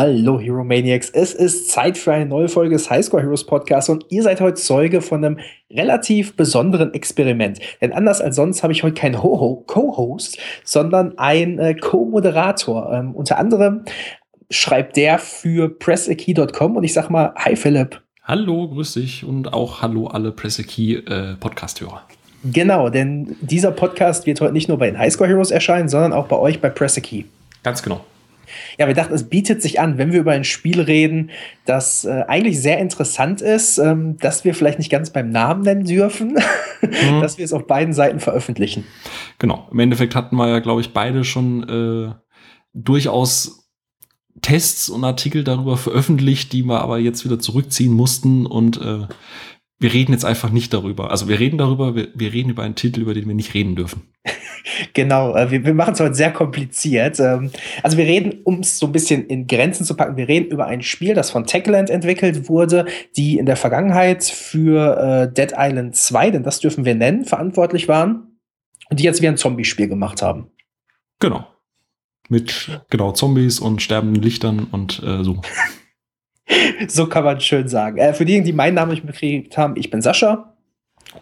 Hallo Hero Maniacs, es ist Zeit für eine neue Folge des Highscore Heroes Podcast und ihr seid heute Zeuge von einem relativ besonderen Experiment. Denn anders als sonst habe ich heute keinen Co-Host, sondern einen äh, Co-Moderator. Ähm, unter anderem schreibt der für pressekey.com und ich sag mal, hi Philipp. Hallo, grüß dich und auch hallo alle Pressekey äh, Podcast-Hörer. Genau, denn dieser Podcast wird heute nicht nur bei den Highscore Heroes erscheinen, sondern auch bei euch bei Pressekey. Ganz genau. Ja, wir dachten, es bietet sich an, wenn wir über ein Spiel reden, das äh, eigentlich sehr interessant ist, ähm, dass wir vielleicht nicht ganz beim Namen nennen dürfen, mhm. dass wir es auf beiden Seiten veröffentlichen. Genau. Im Endeffekt hatten wir ja, glaube ich, beide schon äh, durchaus Tests und Artikel darüber veröffentlicht, die wir aber jetzt wieder zurückziehen mussten und äh, wir reden jetzt einfach nicht darüber. Also wir reden darüber, wir, wir reden über einen Titel, über den wir nicht reden dürfen. genau, äh, wir, wir machen es heute sehr kompliziert. Ähm, also wir reden, um es so ein bisschen in Grenzen zu packen, wir reden über ein Spiel, das von Techland entwickelt wurde, die in der Vergangenheit für äh, Dead Island 2, denn das dürfen wir nennen, verantwortlich waren und die jetzt wie ein Zombie-Spiel gemacht haben. Genau. Mit genau Zombies und sterbenden Lichtern und äh, so. so kann man schön sagen. Äh, für diejenigen, die meinen Namen nicht gekriegt haben, ich bin Sascha.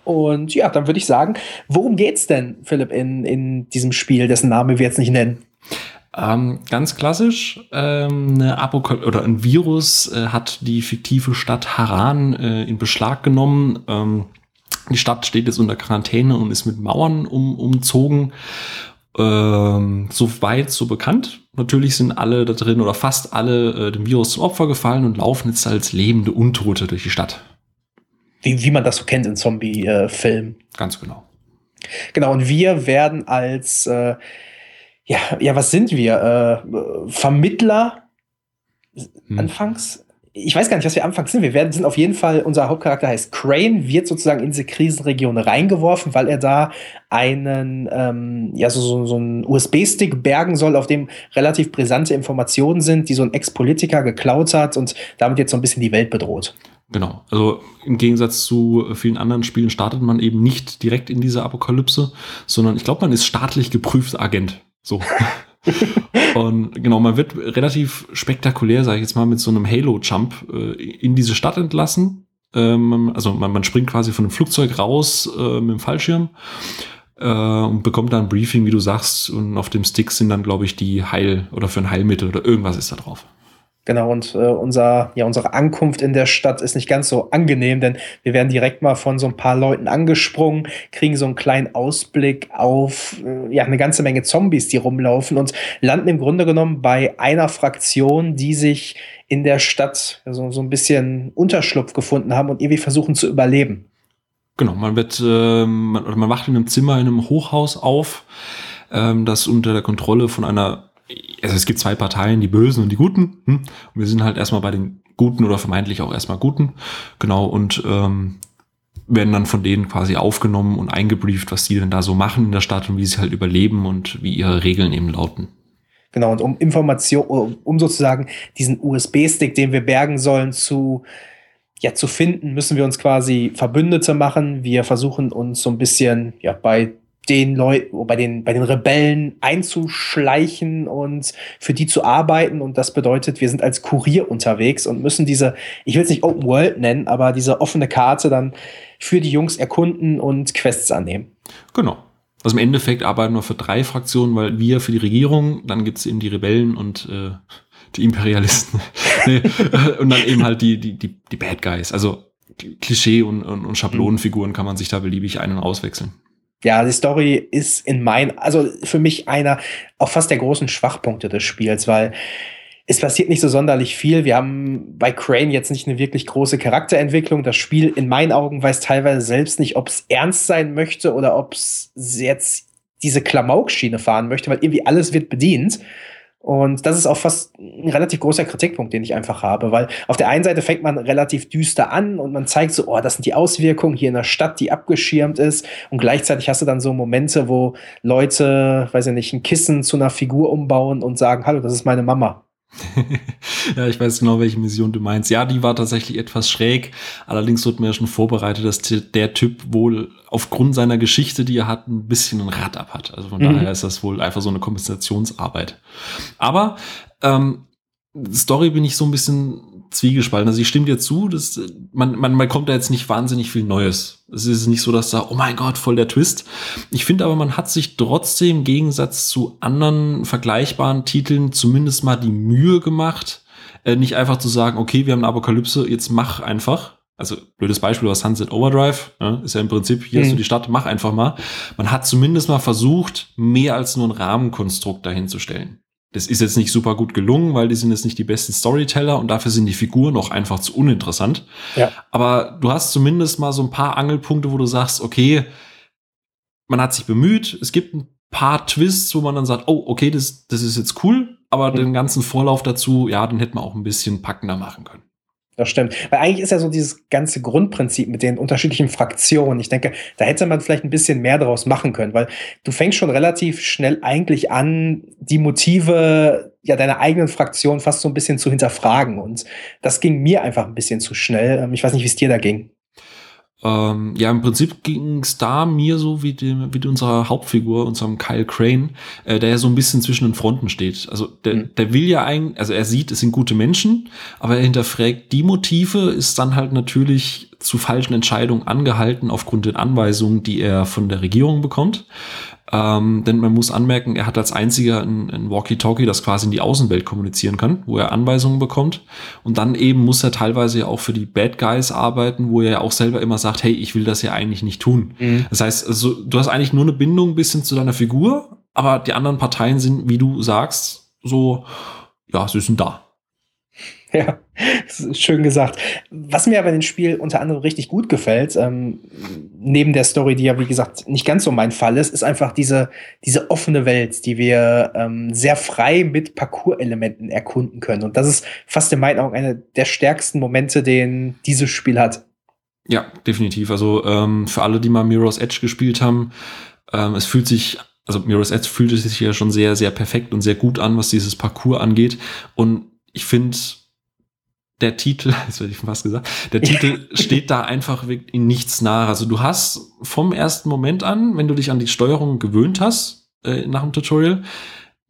Und ja, dann würde ich sagen, worum geht's denn, Philipp, in, in diesem Spiel, dessen Name wir jetzt nicht nennen? Ähm, ganz klassisch, ähm, eine Apokal oder ein Virus äh, hat die fiktive Stadt Haran äh, in Beschlag genommen. Ähm, die Stadt steht jetzt unter Quarantäne und ist mit Mauern um, umzogen. Ähm, so weit, so bekannt. Natürlich sind alle da drin oder fast alle äh, dem Virus zum Opfer gefallen und laufen jetzt als lebende Untote durch die Stadt. Wie, wie man das so kennt in Zombie-Filmen. Ganz genau. Genau, und wir werden als, äh, ja, ja, was sind wir? Äh, Vermittler hm. anfangs? Ich weiß gar nicht, was wir anfangs sind. Wir werden, sind auf jeden Fall, unser Hauptcharakter heißt Crane, wird sozusagen in diese Krisenregion reingeworfen, weil er da einen, ähm, ja, so, so, so einen USB-Stick bergen soll, auf dem relativ brisante Informationen sind, die so ein Ex-Politiker geklaut hat und damit jetzt so ein bisschen die Welt bedroht. Genau. Also im Gegensatz zu vielen anderen Spielen startet man eben nicht direkt in dieser Apokalypse, sondern ich glaube, man ist staatlich geprüfter Agent. So. und genau, man wird relativ spektakulär, sage ich jetzt mal, mit so einem Halo-Jump äh, in diese Stadt entlassen. Ähm, also man, man, springt quasi von einem Flugzeug raus äh, mit dem Fallschirm äh, und bekommt dann ein Briefing, wie du sagst, und auf dem Stick sind dann, glaube ich, die Heil- oder für ein Heilmittel oder irgendwas ist da drauf. Genau, und äh, unser, ja, unsere Ankunft in der Stadt ist nicht ganz so angenehm, denn wir werden direkt mal von so ein paar Leuten angesprungen, kriegen so einen kleinen Ausblick auf äh, ja, eine ganze Menge Zombies, die rumlaufen und landen im Grunde genommen bei einer Fraktion, die sich in der Stadt so, so ein bisschen Unterschlupf gefunden haben und irgendwie versuchen zu überleben. Genau, man wird, äh, man, man wacht in einem Zimmer in einem Hochhaus auf, ähm, das unter der Kontrolle von einer also es gibt zwei Parteien, die Bösen und die Guten. Hm? Und wir sind halt erstmal bei den Guten oder vermeintlich auch erstmal Guten. Genau, und ähm, werden dann von denen quasi aufgenommen und eingebrieft, was die denn da so machen in der Stadt und wie sie halt überleben und wie ihre Regeln eben lauten. Genau, und um Information, um sozusagen diesen USB-Stick, den wir bergen sollen, zu, ja, zu finden, müssen wir uns quasi Verbündete machen. Wir versuchen uns so ein bisschen ja, bei den Leuten, bei den, bei den Rebellen einzuschleichen und für die zu arbeiten. Und das bedeutet, wir sind als Kurier unterwegs und müssen diese, ich will es nicht Open World nennen, aber diese offene Karte dann für die Jungs erkunden und Quests annehmen. Genau. Also im Endeffekt arbeiten wir für drei Fraktionen, weil wir für die Regierung, dann gibt es eben die Rebellen und äh, die Imperialisten. und dann eben halt die, die, die, die Bad Guys. Also Klischee und, und, und Schablonenfiguren kann man sich da beliebig ein- und auswechseln. Ja, die Story ist in mein, also für mich einer auch fast der großen Schwachpunkte des Spiels, weil es passiert nicht so sonderlich viel. Wir haben bei Crane jetzt nicht eine wirklich große Charakterentwicklung. Das Spiel in meinen Augen weiß teilweise selbst nicht, ob es ernst sein möchte oder ob es jetzt diese Klamaukschiene fahren möchte, weil irgendwie alles wird bedient. Und das ist auch fast ein relativ großer Kritikpunkt, den ich einfach habe, weil auf der einen Seite fängt man relativ düster an und man zeigt so, oh, das sind die Auswirkungen hier in der Stadt, die abgeschirmt ist. Und gleichzeitig hast du dann so Momente, wo Leute, weiß ich nicht, ein Kissen zu einer Figur umbauen und sagen, hallo, das ist meine Mama. ja, ich weiß genau, welche Mission du meinst. Ja, die war tatsächlich etwas schräg. Allerdings wird mir ja schon vorbereitet, dass der Typ wohl aufgrund seiner Geschichte, die er hat, ein bisschen ein Rad ab hat. Also von mhm. daher ist das wohl einfach so eine Kompensationsarbeit. Aber ähm, Story bin ich so ein bisschen zwiegespalten. Also ich stimme dir zu, dass man, man, man kommt da jetzt nicht wahnsinnig viel Neues. Es ist nicht so, dass da, oh mein Gott, voll der Twist. Ich finde aber, man hat sich trotzdem im Gegensatz zu anderen vergleichbaren Titeln zumindest mal die Mühe gemacht, äh, nicht einfach zu sagen, okay, wir haben eine Apokalypse, jetzt mach einfach. Also blödes Beispiel war Sunset Overdrive, ne? ist ja im Prinzip, hier mhm. hast du die Stadt, mach einfach mal. Man hat zumindest mal versucht, mehr als nur ein Rahmenkonstrukt dahinzustellen. Das ist jetzt nicht super gut gelungen, weil die sind jetzt nicht die besten Storyteller und dafür sind die Figuren auch einfach zu uninteressant. Ja. Aber du hast zumindest mal so ein paar Angelpunkte, wo du sagst, okay, man hat sich bemüht, es gibt ein paar Twists, wo man dann sagt, oh, okay, das, das ist jetzt cool, aber mhm. den ganzen Vorlauf dazu, ja, den hätte man auch ein bisschen packender machen können. Das stimmt. Weil eigentlich ist ja so dieses ganze Grundprinzip mit den unterschiedlichen Fraktionen. Ich denke, da hätte man vielleicht ein bisschen mehr daraus machen können, weil du fängst schon relativ schnell eigentlich an, die Motive ja deiner eigenen Fraktion fast so ein bisschen zu hinterfragen. Und das ging mir einfach ein bisschen zu schnell. Ähm, ich weiß nicht, wie es dir da ging. Ähm, ja, im Prinzip ging es da mir so wie, dem, wie unserer Hauptfigur, unserem Kyle Crane, äh, der ja so ein bisschen zwischen den Fronten steht. Also der, mhm. der will ja eigentlich, also er sieht, es sind gute Menschen, aber er hinterfragt die Motive, ist dann halt natürlich zu falschen Entscheidungen angehalten aufgrund der Anweisungen, die er von der Regierung bekommt. Ähm, denn man muss anmerken, er hat als einziger ein, ein Walkie-Talkie, das quasi in die Außenwelt kommunizieren kann, wo er Anweisungen bekommt. Und dann eben muss er teilweise ja auch für die Bad Guys arbeiten, wo er ja auch selber immer sagt, hey, ich will das ja eigentlich nicht tun. Mhm. Das heißt, also, du hast eigentlich nur eine Bindung ein bisschen zu deiner Figur, aber die anderen Parteien sind, wie du sagst, so, ja, sie sind da. Ja, schön gesagt. Was mir aber in dem Spiel unter anderem richtig gut gefällt, ähm, neben der Story, die ja wie gesagt nicht ganz so mein Fall ist, ist einfach diese, diese offene Welt, die wir ähm, sehr frei mit Parcours-Elementen erkunden können. Und das ist fast in meinen Augen einer der stärksten Momente, den dieses Spiel hat. Ja, definitiv. Also ähm, für alle, die mal Mirror's Edge gespielt haben, ähm, es fühlt sich also Mirror's Edge fühlt sich ja schon sehr, sehr perfekt und sehr gut an, was dieses Parcours angeht. Und ich finde, der Titel, das hätte ich fast gesagt, der Titel steht da einfach in nichts nach. Also du hast vom ersten Moment an, wenn du dich an die Steuerung gewöhnt hast, äh, nach dem Tutorial,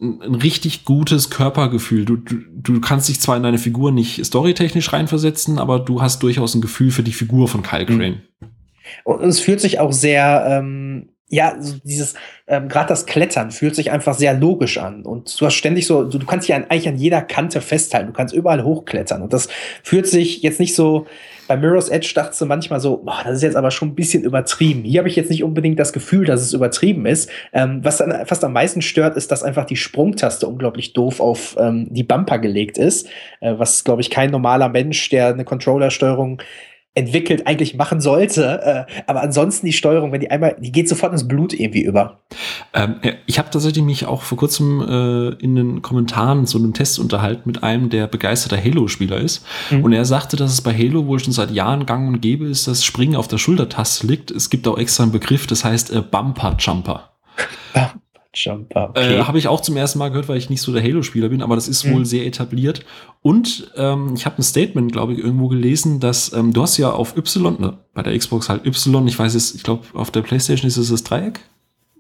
ein, ein richtig gutes Körpergefühl. Du, du, du kannst dich zwar in deine Figur nicht storytechnisch reinversetzen, aber du hast durchaus ein Gefühl für die Figur von Kyle mhm. Crane. Und es fühlt sich auch sehr ähm, ja, so dieses, ähm, gerade das Klettern fühlt sich einfach sehr logisch an. Und du hast ständig so, du, du kannst dich an, eigentlich an jeder Kante festhalten, du kannst überall hochklettern. Und das fühlt sich jetzt nicht so, bei Mirror's Edge dachte du manchmal so, boah, das ist jetzt aber schon ein bisschen übertrieben. Hier habe ich jetzt nicht unbedingt das Gefühl, dass es übertrieben ist. Ähm, was dann fast am meisten stört, ist, dass einfach die Sprungtaste unglaublich doof auf ähm, die Bumper gelegt ist. Äh, was, glaube ich, kein normaler Mensch, der eine Controllersteuerung entwickelt eigentlich machen sollte. Äh, aber ansonsten die Steuerung, wenn die einmal, die geht sofort ins Blut irgendwie über. Ähm, ich habe tatsächlich mich auch vor kurzem äh, in den Kommentaren zu einem Test unterhalten mit einem, der begeisterter Halo-Spieler ist. Mhm. Und er sagte, dass es bei Halo wohl schon seit Jahren gang und gäbe ist, dass Springen auf der Schultertaste liegt. Es gibt auch extra einen Begriff, das heißt äh, Bumper Jumper. Jumper. Okay. Äh, Habe ich auch zum ersten Mal gehört, weil ich nicht so der Halo-Spieler bin, aber das ist mhm. wohl sehr etabliert. Und ähm, ich habe ein Statement, glaube ich, irgendwo gelesen, dass ähm, du hast ja auf Y, ne, bei der Xbox halt Y, ich weiß es, ich glaube, auf der PlayStation ist es das Dreieck.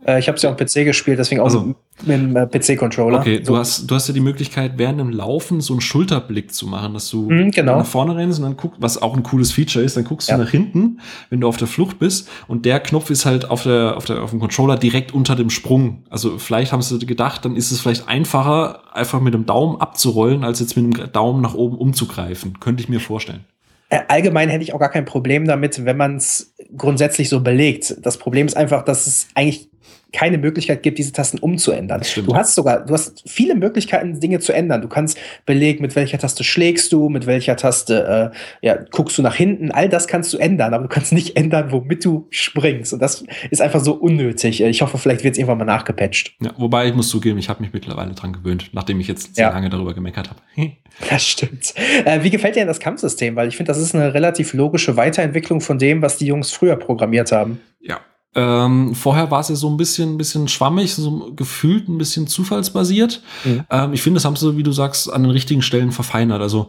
Äh, ich habe es ja auf PC gespielt, deswegen auch also, mit dem äh, PC-Controller. Okay, so. du, hast, du hast ja die Möglichkeit, während dem Laufen so einen Schulterblick zu machen, dass du mm, genau. nach vorne rennst und dann guckst, was auch ein cooles Feature ist, dann guckst ja. du nach hinten, wenn du auf der Flucht bist und der Knopf ist halt auf, der, auf, der, auf dem Controller direkt unter dem Sprung. Also vielleicht haben sie gedacht, dann ist es vielleicht einfacher, einfach mit dem Daumen abzurollen, als jetzt mit dem Daumen nach oben umzugreifen. Könnte ich mir vorstellen. Äh, allgemein hätte ich auch gar kein Problem damit, wenn man es grundsätzlich so belegt. Das Problem ist einfach, dass es eigentlich keine Möglichkeit gibt, diese Tasten umzuändern. Du hast sogar, du hast viele Möglichkeiten, Dinge zu ändern. Du kannst belegen, mit welcher Taste schlägst du, mit welcher Taste äh, ja, guckst du nach hinten. All das kannst du ändern, aber du kannst nicht ändern, womit du springst. Und das ist einfach so unnötig. Ich hoffe, vielleicht wird es irgendwann mal nachgepatcht. Ja, wobei ich muss zugeben, ich habe mich mittlerweile dran gewöhnt, nachdem ich jetzt sehr ja. lange darüber gemeckert habe. das stimmt. Äh, wie gefällt dir denn das Kampfsystem? Weil ich finde, das ist eine relativ logische Weiterentwicklung von dem, was die Jungs früher programmiert haben. Ja, ähm, vorher war es ja so ein bisschen, ein bisschen schwammig, so gefühlt ein bisschen zufallsbasiert. Mhm. Ähm, ich finde, das haben sie, wie du sagst, an den richtigen Stellen verfeinert. Also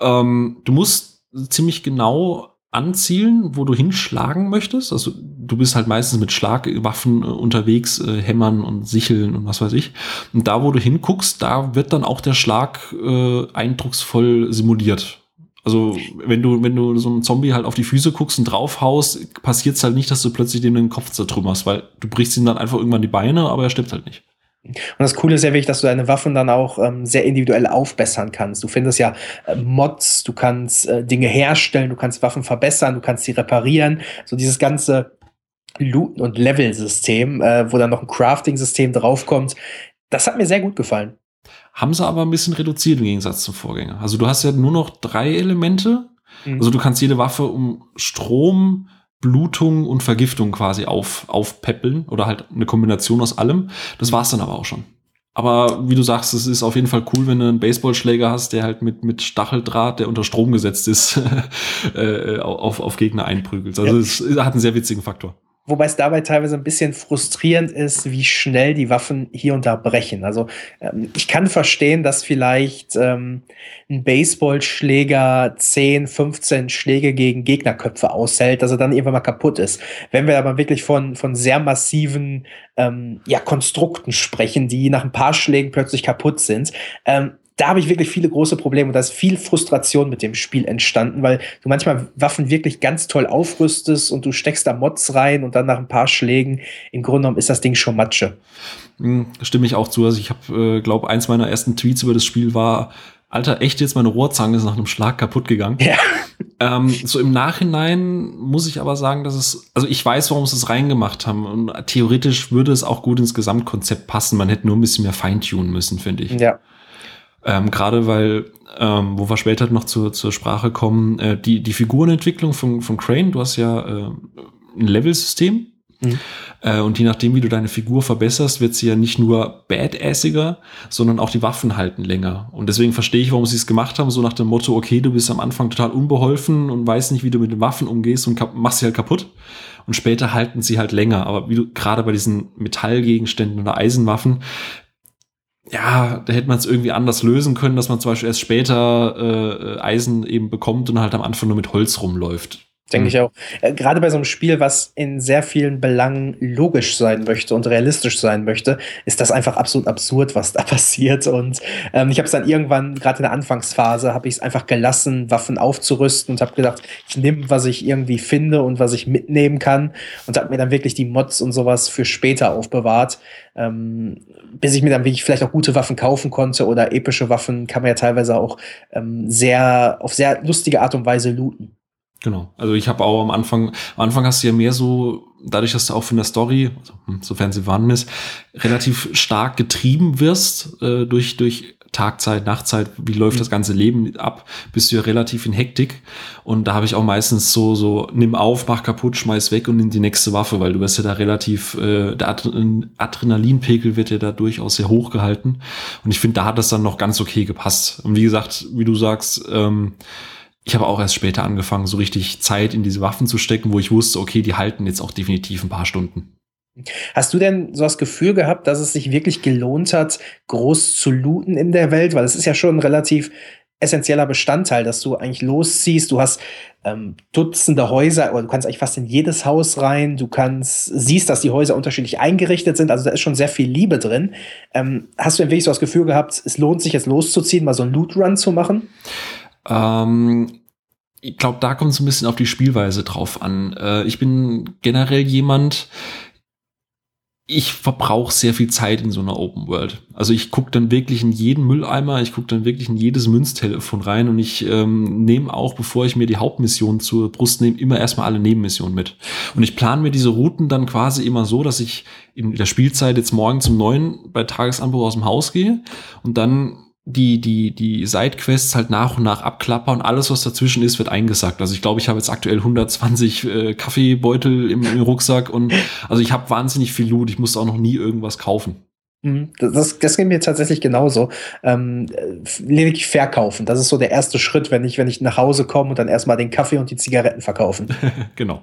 ähm, du musst ziemlich genau anzielen, wo du hinschlagen möchtest. Also du bist halt meistens mit Schlagwaffen äh, unterwegs, äh, Hämmern und Sicheln und was weiß ich. Und da, wo du hinguckst, da wird dann auch der Schlag äh, eindrucksvoll simuliert. Also wenn du, wenn du so einem Zombie halt auf die Füße guckst und draufhaust, passiert es halt nicht, dass du plötzlich dem den Kopf zertrümmerst, weil du brichst ihm dann einfach irgendwann die Beine, aber er stirbt halt nicht. Und das Coole ist ja wirklich, dass du deine Waffen dann auch ähm, sehr individuell aufbessern kannst. Du findest ja äh, Mods, du kannst äh, Dinge herstellen, du kannst Waffen verbessern, du kannst sie reparieren. So dieses ganze Looten- und Level-System, äh, wo dann noch ein Crafting-System draufkommt, das hat mir sehr gut gefallen. Haben sie aber ein bisschen reduziert im Gegensatz zum Vorgänger. Also du hast ja nur noch drei Elemente. Mhm. Also du kannst jede Waffe um Strom, Blutung und Vergiftung quasi auf, aufpäppeln oder halt eine Kombination aus allem. Das war's dann aber auch schon. Aber wie du sagst, es ist auf jeden Fall cool, wenn du einen Baseballschläger hast, der halt mit, mit Stacheldraht, der unter Strom gesetzt ist, äh, auf, auf Gegner einprügelt. Also ja. es hat einen sehr witzigen Faktor. Wobei es dabei teilweise ein bisschen frustrierend ist, wie schnell die Waffen hier und da brechen. Also ähm, ich kann verstehen, dass vielleicht ähm, ein Baseballschläger 10, 15 Schläge gegen Gegnerköpfe aushält, dass er dann irgendwann mal kaputt ist. Wenn wir aber wirklich von, von sehr massiven ähm, ja, Konstrukten sprechen, die nach ein paar Schlägen plötzlich kaputt sind, ähm, da habe ich wirklich viele große Probleme und da ist viel Frustration mit dem Spiel entstanden, weil du manchmal Waffen wirklich ganz toll aufrüstest und du steckst da Mods rein und dann nach ein paar Schlägen, im Grunde genommen ist das Ding schon Matsche. Hm, stimme ich auch zu. Also ich habe, äh, glaube eins meiner ersten Tweets über das Spiel war, Alter, echt jetzt meine Rohrzange ist nach einem Schlag kaputt gegangen. Ja. Ähm, so im Nachhinein muss ich aber sagen, dass es, also ich weiß, warum sie es reingemacht haben und theoretisch würde es auch gut ins Gesamtkonzept passen. Man hätte nur ein bisschen mehr feintunen müssen, finde ich. Ja. Ähm, Gerade weil, ähm, wo wir später noch zur, zur Sprache kommen, äh, die, die Figurenentwicklung von, von Crane, du hast ja äh, ein Level-System. Mhm. Äh, und je nachdem, wie du deine Figur verbesserst, wird sie ja nicht nur badassiger, sondern auch die Waffen halten länger. Und deswegen verstehe ich, warum sie es gemacht haben, so nach dem Motto, okay, du bist am Anfang total unbeholfen und weißt nicht, wie du mit den Waffen umgehst und machst sie halt kaputt. Und später halten sie halt länger. Aber wie du gerade bei diesen Metallgegenständen oder Eisenwaffen, ja, da hätte man es irgendwie anders lösen können, dass man zum Beispiel erst später äh, Eisen eben bekommt und halt am Anfang nur mit Holz rumläuft. Denke mhm. ich auch. Äh, Gerade bei so einem Spiel, was in sehr vielen Belangen logisch sein möchte und realistisch sein möchte, ist das einfach absolut absurd, was da passiert. Und ähm, ich habe es dann irgendwann, gerade in der Anfangsphase, habe ich es einfach gelassen, Waffen aufzurüsten und habe gedacht, ich nehme, was ich irgendwie finde und was ich mitnehmen kann. Und habe mir dann wirklich die Mods und sowas für später aufbewahrt. Ähm, bis ich mir dann wirklich vielleicht auch gute Waffen kaufen konnte oder epische Waffen kann man ja teilweise auch ähm, sehr auf sehr lustige Art und Weise looten. Genau. Also ich habe auch am Anfang, am Anfang hast du ja mehr so, dadurch, dass du auch von der Story, also, hm, sofern sie vorhanden ist, relativ stark getrieben wirst äh, durch, durch Tagzeit, Nachtzeit, wie läuft mhm. das ganze Leben ab, bist du ja relativ in Hektik. Und da habe ich auch meistens so, so, nimm auf, mach kaputt, schmeiß weg und nimm die nächste Waffe, weil du wirst ja da relativ, äh, der Adrenalinpegel wird ja da durchaus sehr hoch gehalten. Und ich finde, da hat das dann noch ganz okay gepasst. Und wie gesagt, wie du sagst, ähm, ich habe auch erst später angefangen, so richtig Zeit in diese Waffen zu stecken, wo ich wusste, okay, die halten jetzt auch definitiv ein paar Stunden. Hast du denn so das Gefühl gehabt, dass es sich wirklich gelohnt hat, groß zu looten in der Welt? Weil es ist ja schon ein relativ essentieller Bestandteil, dass du eigentlich losziehst. Du hast ähm, Dutzende Häuser, oder du kannst eigentlich fast in jedes Haus rein. Du kannst, siehst, dass die Häuser unterschiedlich eingerichtet sind. Also da ist schon sehr viel Liebe drin. Ähm, hast du denn wirklich so das Gefühl gehabt, es lohnt sich jetzt loszuziehen, mal so einen Loot-Run zu machen? Ähm, ich glaube, da kommt es ein bisschen auf die Spielweise drauf an. Äh, ich bin generell jemand, ich verbrauche sehr viel Zeit in so einer Open World. Also ich gucke dann wirklich in jeden Mülleimer, ich gucke dann wirklich in jedes Münztelefon rein und ich ähm, nehme auch, bevor ich mir die Hauptmission zur Brust nehme, immer erstmal alle Nebenmissionen mit. Und ich plane mir diese Routen dann quasi immer so, dass ich in der Spielzeit jetzt morgen zum neuen bei Tagesanbruch aus dem Haus gehe und dann die, die, die Sidequests halt nach und nach abklapper und alles, was dazwischen ist, wird eingesackt. Also ich glaube, ich habe jetzt aktuell 120 äh, Kaffeebeutel im, im, Rucksack und also ich habe wahnsinnig viel Loot. Ich musste auch noch nie irgendwas kaufen. Mhm. Das, das geht mir tatsächlich genauso. Ähm, lediglich verkaufen. Das ist so der erste Schritt, wenn ich, wenn ich nach Hause komme und dann erstmal den Kaffee und die Zigaretten verkaufen. genau.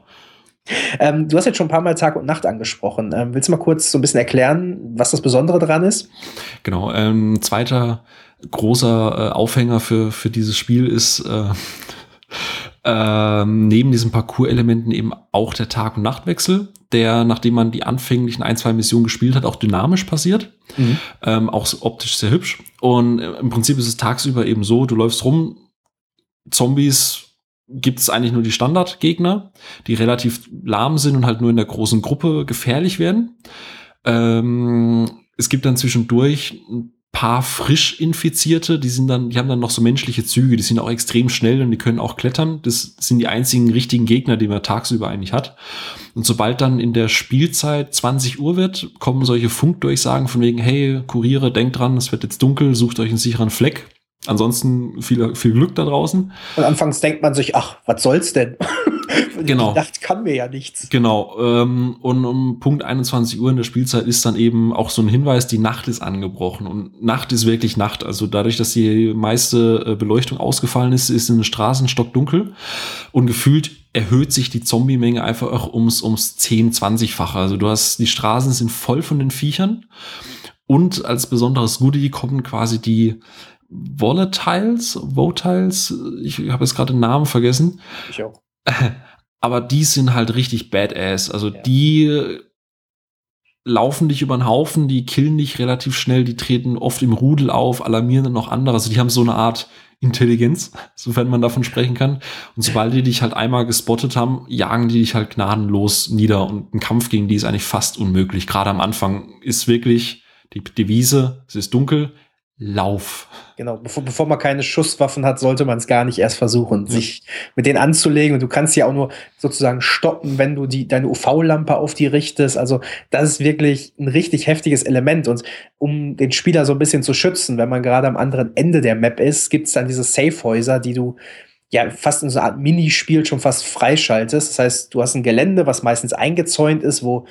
Ähm, du hast jetzt schon ein paar Mal Tag und Nacht angesprochen. Ähm, willst du mal kurz so ein bisschen erklären, was das Besondere daran ist? Genau. Ähm, zweiter großer äh, Aufhänger für, für dieses Spiel ist, äh, ähm, neben diesen Parcours-Elementen eben auch der Tag- und Nachtwechsel, der, nachdem man die anfänglichen ein, zwei Missionen gespielt hat, auch dynamisch passiert. Mhm. Ähm, auch optisch sehr hübsch. Und äh, im Prinzip ist es tagsüber eben so, du läufst rum, Zombies gibt es eigentlich nur die Standardgegner, die relativ lahm sind und halt nur in der großen Gruppe gefährlich werden. Ähm, es gibt dann zwischendurch ein paar frisch Infizierte, die sind dann, die haben dann noch so menschliche Züge, die sind auch extrem schnell und die können auch klettern. Das sind die einzigen richtigen Gegner, die man tagsüber eigentlich hat. Und sobald dann in der Spielzeit 20 Uhr wird, kommen solche Funkdurchsagen von wegen, hey, Kuriere, denkt dran, es wird jetzt dunkel, sucht euch einen sicheren Fleck. Ansonsten viel, viel Glück da draußen. Und anfangs denkt man sich, ach, was soll's denn? genau. Die Nacht kann mir ja nichts. Genau. Ähm, und um Punkt 21 Uhr in der Spielzeit ist dann eben auch so ein Hinweis, die Nacht ist angebrochen. Und Nacht ist wirklich Nacht. Also dadurch, dass die meiste äh, Beleuchtung ausgefallen ist, ist in den Straßen stockdunkel. Und gefühlt erhöht sich die Zombie-Menge einfach auch ums, ums 10, 20-fache. Also du hast, die Straßen sind voll von den Viechern. Und als besonderes Goodie kommen quasi die Volatiles, Votiles, ich habe jetzt gerade den Namen vergessen. Ich auch. Aber die sind halt richtig badass. Also ja. die laufen dich über den Haufen, die killen dich relativ schnell, die treten oft im Rudel auf, alarmieren dann noch andere. Also die haben so eine Art Intelligenz, sofern man davon sprechen kann. Und sobald die dich halt einmal gespottet haben, jagen die dich halt gnadenlos nieder. Und ein Kampf gegen die ist eigentlich fast unmöglich. Gerade am Anfang ist wirklich die Devise, es ist dunkel, Lauf. Genau, bevor, bevor man keine Schusswaffen hat, sollte man es gar nicht erst versuchen, ja. sich mit denen anzulegen. Und du kannst ja auch nur sozusagen stoppen, wenn du die, deine UV-Lampe auf die richtest. Also, das ist wirklich ein richtig heftiges Element. Und um den Spieler so ein bisschen zu schützen, wenn man gerade am anderen Ende der Map ist, gibt es dann diese Safe-Häuser, die du ja fast in so einer Art Minispiel schon fast freischaltest. Das heißt, du hast ein Gelände, was meistens eingezäunt ist, wo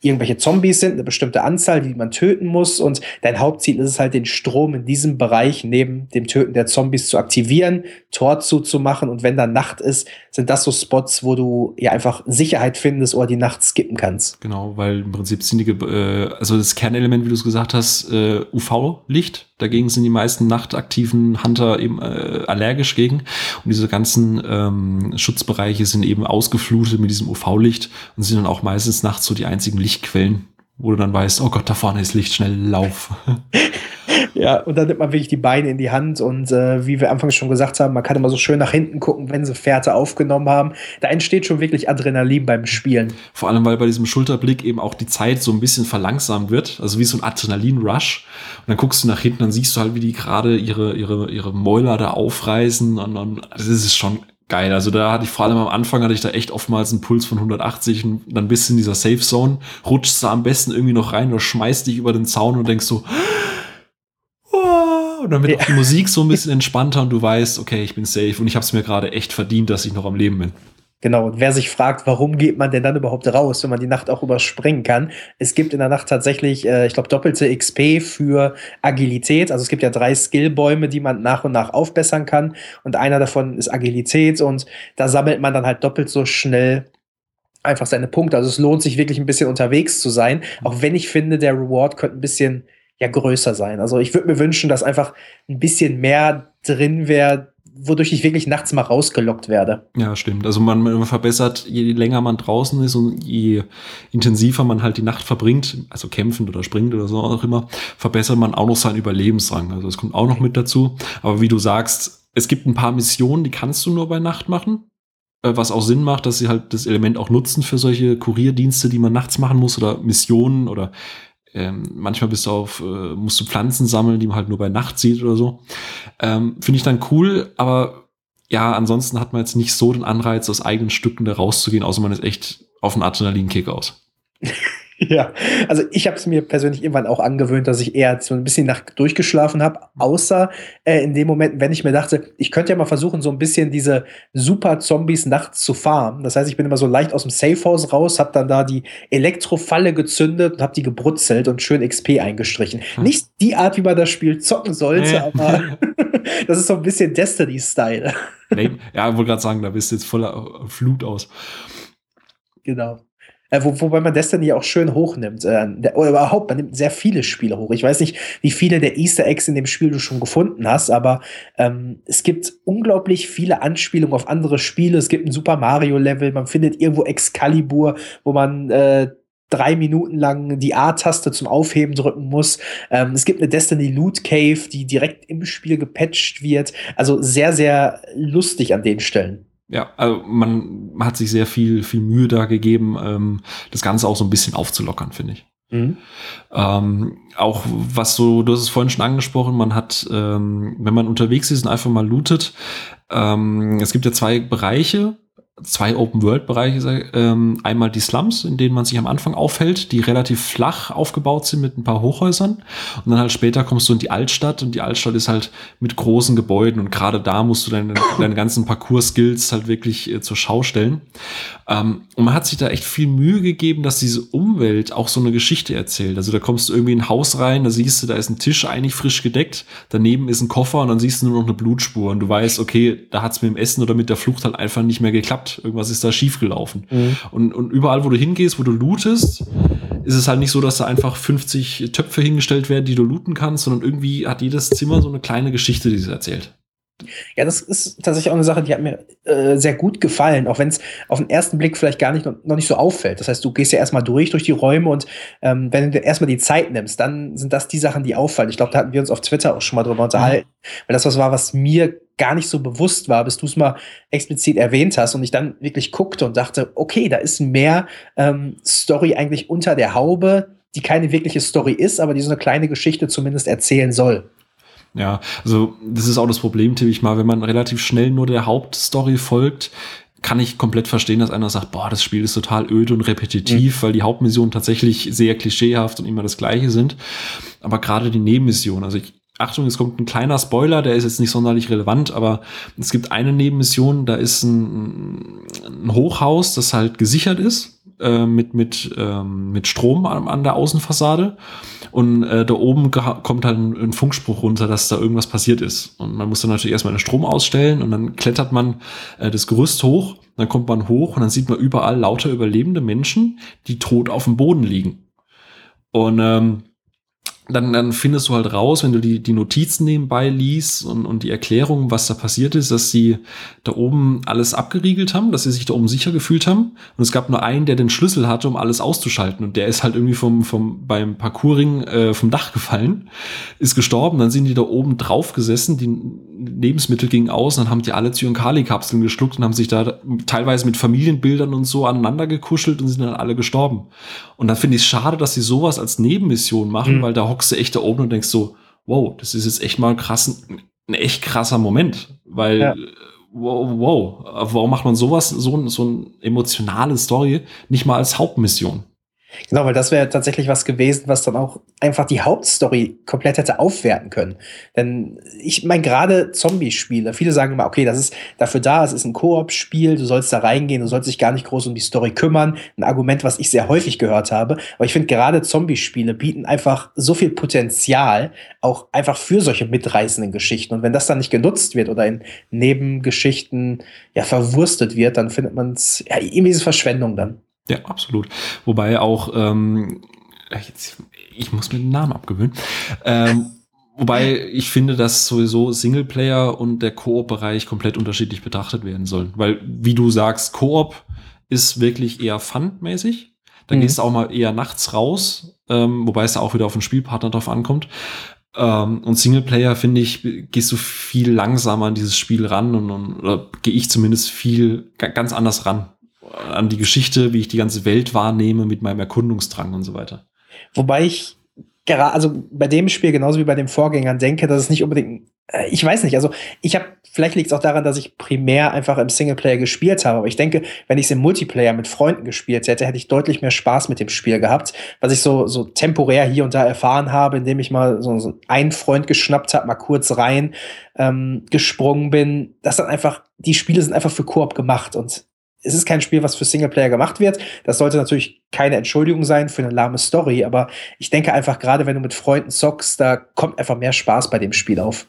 irgendwelche Zombies sind, eine bestimmte Anzahl, die man töten muss. Und dein Hauptziel ist es halt, den Strom in diesem Bereich neben dem Töten der Zombies zu aktivieren, Tor zuzumachen. Und wenn dann Nacht ist, sind das so Spots, wo du ja einfach Sicherheit findest oder die Nacht skippen kannst. Genau, weil im Prinzip sind die, äh, also das Kernelement, wie du es gesagt hast, äh, UV-Licht. Dagegen sind die meisten nachtaktiven Hunter eben äh, allergisch gegen. Und diese ganzen ähm, Schutzbereiche sind eben ausgeflutet mit diesem UV-Licht und sind dann auch meistens nachts so die einzigen Lichtquellen, wo du dann weißt, oh Gott, da vorne ist Licht, schnell lauf. Ja, und dann nimmt man wirklich die Beine in die Hand und äh, wie wir anfangs schon gesagt haben, man kann immer so schön nach hinten gucken, wenn sie Fährte aufgenommen haben. Da entsteht schon wirklich Adrenalin beim Spielen. Vor allem, weil bei diesem Schulterblick eben auch die Zeit so ein bisschen verlangsamt wird, also wie so ein Adrenalin-Rush. Und dann guckst du nach hinten, dann siehst du halt, wie die gerade ihre, ihre, ihre Mäuler da aufreißen und dann, das ist schon geil. Also da hatte ich vor allem am Anfang hatte ich da echt oftmals einen Puls von 180 und dann bist du in dieser Safe Zone, rutschst du am besten irgendwie noch rein oder schmeißt dich über den Zaun und denkst so, und dann wird ja. auch die Musik so ein bisschen entspannter und du weißt, okay, ich bin safe und ich habe es mir gerade echt verdient, dass ich noch am Leben bin. Genau, und wer sich fragt, warum geht man denn dann überhaupt raus, wenn man die Nacht auch überspringen kann? Es gibt in der Nacht tatsächlich, äh, ich glaube, doppelte XP für Agilität. Also es gibt ja drei Skillbäume, die man nach und nach aufbessern kann. Und einer davon ist Agilität und da sammelt man dann halt doppelt so schnell einfach seine Punkte. Also es lohnt sich wirklich ein bisschen unterwegs zu sein. Auch wenn ich finde, der Reward könnte ein bisschen ja größer sein. Also ich würde mir wünschen, dass einfach ein bisschen mehr drin wäre, wodurch ich wirklich nachts mal rausgelockt werde. Ja, stimmt. Also man, man, verbessert, je länger man draußen ist und je intensiver man halt die Nacht verbringt, also kämpfend oder springt oder so auch immer, verbessert man auch noch seinen Überlebensrang. Also das kommt auch noch mit dazu. Aber wie du sagst, es gibt ein paar Missionen, die kannst du nur bei Nacht machen. Äh, was auch Sinn macht, dass sie halt das Element auch nutzen für solche Kurierdienste, die man nachts machen muss oder Missionen oder ähm, manchmal bist du auf, äh, musst du Pflanzen sammeln, die man halt nur bei Nacht sieht oder so. Ähm, Finde ich dann cool, aber ja, ansonsten hat man jetzt nicht so den Anreiz, aus eigenen Stücken da rauszugehen, außer man ist echt auf einen Adrenalinkick aus. Ja, also ich habe es mir persönlich irgendwann auch angewöhnt, dass ich eher so ein bisschen nach durchgeschlafen habe, außer äh, in dem Moment, wenn ich mir dachte, ich könnte ja mal versuchen, so ein bisschen diese Super-Zombies nachts zu farmen. Das heißt, ich bin immer so leicht aus dem Safehouse raus, habe dann da die Elektrofalle gezündet und habe die gebrutzelt und schön XP eingestrichen. Hm. Nicht die Art, wie man das Spiel zocken sollte, ja. aber das ist so ein bisschen Destiny-Style. ja, ich wollte gerade sagen, da bist du jetzt voller Flut aus. Genau. Äh, wo, wobei man Destiny auch schön hochnimmt. Äh, der, oder überhaupt, man nimmt sehr viele Spiele hoch. Ich weiß nicht, wie viele der Easter Eggs in dem Spiel du schon gefunden hast, aber ähm, es gibt unglaublich viele Anspielungen auf andere Spiele. Es gibt ein Super Mario-Level, man findet irgendwo Excalibur, wo man äh, drei Minuten lang die A-Taste zum Aufheben drücken muss. Ähm, es gibt eine Destiny Loot Cave, die direkt im Spiel gepatcht wird. Also sehr, sehr lustig an den Stellen. Ja, also man hat sich sehr viel, viel Mühe da gegeben, ähm, das Ganze auch so ein bisschen aufzulockern, finde ich. Mhm. Ähm, auch was so, du hast es vorhin schon angesprochen, man hat, ähm, wenn man unterwegs ist und einfach mal lootet, ähm, es gibt ja zwei Bereiche, zwei Open-World-Bereiche. Ähm, einmal die Slums, in denen man sich am Anfang aufhält, die relativ flach aufgebaut sind mit ein paar Hochhäusern. Und dann halt später kommst du in die Altstadt und die Altstadt ist halt mit großen Gebäuden und gerade da musst du deine, deine ganzen Parcours-Skills halt wirklich äh, zur Schau stellen. Ähm, und man hat sich da echt viel Mühe gegeben, dass diese Umwelt auch so eine Geschichte erzählt. Also da kommst du irgendwie in ein Haus rein, da siehst du, da ist ein Tisch eigentlich frisch gedeckt, daneben ist ein Koffer und dann siehst du nur noch eine Blutspur und du weißt, okay, da hat es mit dem Essen oder mit der Flucht halt einfach nicht mehr geklappt Irgendwas ist da schiefgelaufen. Mhm. Und, und überall, wo du hingehst, wo du lootest, ist es halt nicht so, dass da einfach 50 Töpfe hingestellt werden, die du looten kannst, sondern irgendwie hat jedes Zimmer so eine kleine Geschichte, die es erzählt. Ja, das ist tatsächlich auch eine Sache, die hat mir äh, sehr gut gefallen, auch wenn es auf den ersten Blick vielleicht gar nicht noch, nicht so auffällt. Das heißt, du gehst ja erstmal durch, durch die Räume und ähm, wenn du dir erstmal die Zeit nimmst, dann sind das die Sachen, die auffallen. Ich glaube, da hatten wir uns auf Twitter auch schon mal drüber unterhalten, mhm. weil das was war, was mir gar nicht so bewusst war, bis du es mal explizit erwähnt hast und ich dann wirklich guckte und dachte, okay, da ist mehr ähm, Story eigentlich unter der Haube, die keine wirkliche Story ist, aber die so eine kleine Geschichte zumindest erzählen soll. Ja, also das ist auch das Problem, tippe ich mal, wenn man relativ schnell nur der Hauptstory folgt, kann ich komplett verstehen, dass einer sagt, boah, das Spiel ist total öde und repetitiv, mhm. weil die Hauptmissionen tatsächlich sehr klischeehaft und immer das gleiche sind. Aber gerade die Nebenmissionen, also ich, Achtung, es kommt ein kleiner Spoiler, der ist jetzt nicht sonderlich relevant, aber es gibt eine Nebenmission, da ist ein, ein Hochhaus, das halt gesichert ist, äh, mit, mit, ähm, mit Strom an, an der Außenfassade. Und äh, da oben kommt halt ein, ein, Funkspruch runter, dass da irgendwas passiert ist. Und man muss dann natürlich erstmal den Strom ausstellen und dann klettert man äh, das Gerüst hoch, dann kommt man hoch und dann sieht man überall lauter überlebende Menschen, die tot auf dem Boden liegen. Und ähm, dann, dann findest du halt raus, wenn du die, die Notizen nebenbei liest und, und die Erklärung, was da passiert ist, dass sie da oben alles abgeriegelt haben, dass sie sich da oben sicher gefühlt haben. Und es gab nur einen, der den Schlüssel hatte, um alles auszuschalten. Und der ist halt irgendwie vom, vom, beim Parkouring äh, vom Dach gefallen, ist gestorben. Dann sind die da oben drauf gesessen, die Lebensmittel gingen aus, dann haben die alle Zyankali-Kapseln geschluckt und haben sich da teilweise mit Familienbildern und so aneinander gekuschelt und sind dann alle gestorben. Und da finde ich es schade, dass sie sowas als Nebenmission machen, mhm. weil da hockst du echt da oben und denkst so, wow, das ist jetzt echt mal krass, ein echt krasser Moment, weil ja. wow, wow, warum macht man sowas, so, so eine emotionale Story nicht mal als Hauptmission? Genau, weil das wäre tatsächlich was gewesen, was dann auch einfach die Hauptstory komplett hätte aufwerten können. Denn ich meine, gerade Zombie-Spiele, viele sagen immer, okay, das ist dafür da, es ist ein Koop-Spiel, du sollst da reingehen, du sollst dich gar nicht groß um die Story kümmern. Ein Argument, was ich sehr häufig gehört habe. Aber ich finde, gerade Zombie-Spiele bieten einfach so viel Potenzial, auch einfach für solche mitreißenden Geschichten. Und wenn das dann nicht genutzt wird oder in Nebengeschichten ja verwurstet wird, dann findet man es, ja, irgendwie es Verschwendung dann. Ja, absolut. Wobei auch, ähm, jetzt, ich muss mir den Namen abgewöhnen. Ähm, wobei ich finde, dass sowieso Singleplayer und der Koop-Bereich komplett unterschiedlich betrachtet werden sollen. Weil, wie du sagst, Koop ist wirklich eher fun-mäßig. Da mhm. gehst du auch mal eher nachts raus, ähm, wobei es da auch wieder auf den Spielpartner drauf ankommt. Ähm, und Singleplayer, finde ich, gehst du viel langsamer an dieses Spiel ran und, und oder gehe ich zumindest viel ganz anders ran an die Geschichte, wie ich die ganze Welt wahrnehme mit meinem Erkundungsdrang und so weiter. Wobei ich gerade, also bei dem Spiel genauso wie bei den Vorgängern denke, dass es nicht unbedingt, äh, ich weiß nicht, also ich habe, vielleicht liegt es auch daran, dass ich primär einfach im Singleplayer gespielt habe, aber ich denke, wenn ich es im Multiplayer mit Freunden gespielt hätte, hätte ich deutlich mehr Spaß mit dem Spiel gehabt, was ich so, so temporär hier und da erfahren habe, indem ich mal so, so einen Freund geschnappt habe, mal kurz rein ähm, gesprungen bin, dass dann einfach, die Spiele sind einfach für Koop gemacht und es ist kein Spiel, was für Singleplayer gemacht wird. Das sollte natürlich keine Entschuldigung sein für eine lahme Story, aber ich denke einfach, gerade wenn du mit Freunden zockst, da kommt einfach mehr Spaß bei dem Spiel auf.